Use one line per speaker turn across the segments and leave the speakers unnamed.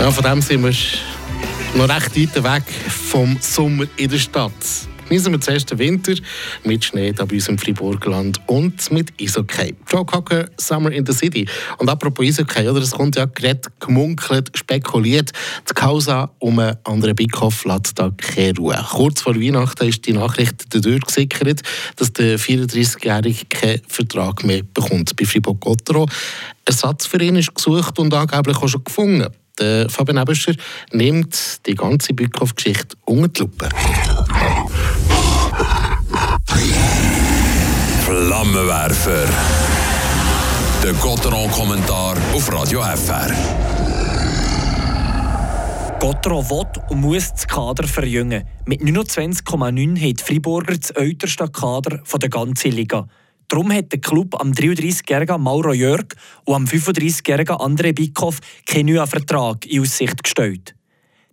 Ja, von dem sind wir noch recht weit weg vom Sommer in der Stadt. Genießen wir zuerst den Winter mit Schnee da bei uns im Friburgland und mit Eishockey. Joe Cocker, Summer in the City. Und apropos Eishockey, oder? Es kommt ja geredet, gemunkelt, spekuliert. Die Causa um einen anderen Bickhoff lässt da keine Ruhe. Kurz vor Weihnachten ist die Nachricht dadurch gesickert, dass der 34-Jährige keinen Vertrag mehr bekommt bei Fribourg-Gottero. Ersatz für ihn ist gesucht und angeblich auch schon gefunden. Der Fabian Ebescher nimmt die ganze Bückhoff-Geschichte unter die Lupe.
Flammenwerfer. Der Gotteron-Kommentar auf Radio FR.
Gotteron will und muss das Kader verjüngen. Mit 29,9 hat Friburger das älteste Kader der ganzen Liga. Darum hat der Club am 33-jährigen Mauro Jörg und am 35-jährigen André Bickhoff keinen neuen Vertrag in Aussicht gestellt.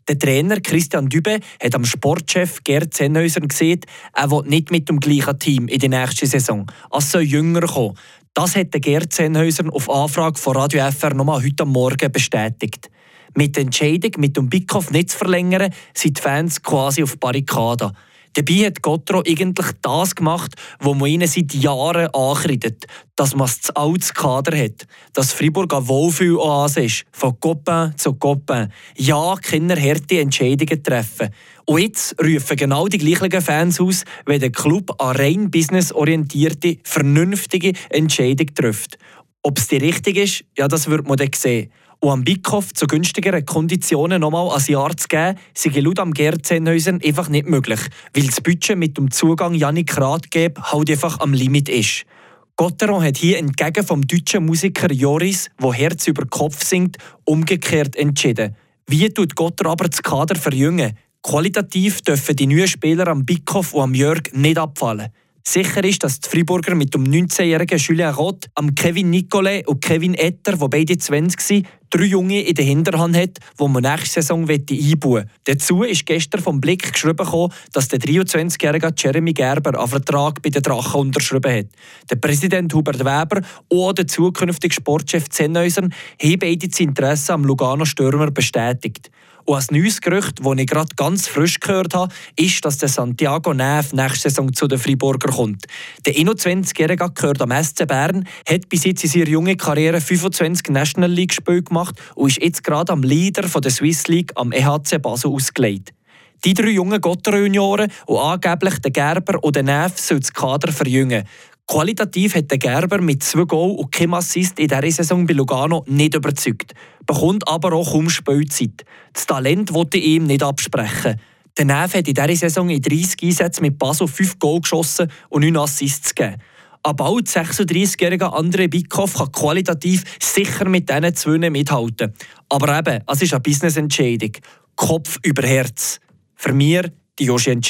Der Trainer Christian Dübe hat am Sportchef Gerd Sennhäuser gesehen, er will nicht mit dem gleichen Team in die nächste Saison. Es soll jünger kommen. Das hat Gerd Sennhäuser auf Anfrage von Radio FR nochmal heute Morgen bestätigt. Mit der Entscheidung, mit dem Bickhoff nicht zu verlängern, sind die Fans quasi auf Barrikaden. Dabei hat Gottro eigentlich das gemacht, was man ihnen seit Jahren ankreidet, dass man das altes Kader hat, dass Fribourg ein Wohlfühl-Oase ist, von Copain zu Copain. Ja, Kinder harte Entscheidungen treffen. Und jetzt rufen genau die gleichen Fans aus, wenn der Club eine rein businessorientierte, vernünftige Entscheidung trifft. Ob es die richtige ist, ja, das wird man dann sehen. Und am Bickhoff zu günstigeren Konditionen nochmal ein Jahr zu geben, sei laut am Gerzenhäusern einfach nicht möglich, weil das Budget mit dem Zugang Janik Ratgeb halt einfach am Limit ist. Gotteron hat hier entgegen vom deutschen Musiker Joris, wo Herz über Kopf singt, umgekehrt entschieden. Wie tut Gotter aber das Kader verjüngen? Qualitativ dürfen die neuen Spieler am Bickhoff und am Jörg nicht abfallen. Sicher ist, dass die Friburger mit dem 19-jährigen Julien Roth, am Kevin Nicolet und Kevin Etter, wo beide 20 sind, drei Junge in der Hinterhand hat, die man nächste Saison einbauen will. Dazu ist gestern vom Blick geschrieben, dass der 23-jährige Jeremy Gerber einen Vertrag bei den Drachen unterschrieben hat. Der Präsident Hubert Weber und der zukünftige Sportchef Zennhäuser haben beide das Interesse am Lugano Stürmer bestätigt. Und ein neues Gerücht, das ich gerade ganz frisch gehört habe, ist, dass der Santiago Neff nächste Saison zu den Friburger kommt. Der 21-Jährige gehört am SC Bern, hat bis jetzt in seiner jungen Karriere 25 National League-Spiele gemacht und ist jetzt gerade am Leader der Swiss League am EHC Basel ausgelegt. Die drei jungen Gotter-Junioren und angeblich der Gerber und der Neff sollen das Kader verjüngen. Qualitativ hat der Gerber mit zwei Goal und keinem Assist in dieser Saison bei Lugano nicht überzeugt, bekommt aber auch kaum Spielzeit. Das Talent wollte ihm nicht absprechen. Der Neff hat in dieser Saison in 30 Einsätzen mit Basel 5 Goal geschossen und 9 Assists gegeben. Ein bald 36-jähriger André Bickhoff kann qualitativ sicher mit diesen zwei mithalten. Aber eben, es ist eine Business-Entscheidung. Kopf über Herz. Für mich die Joshi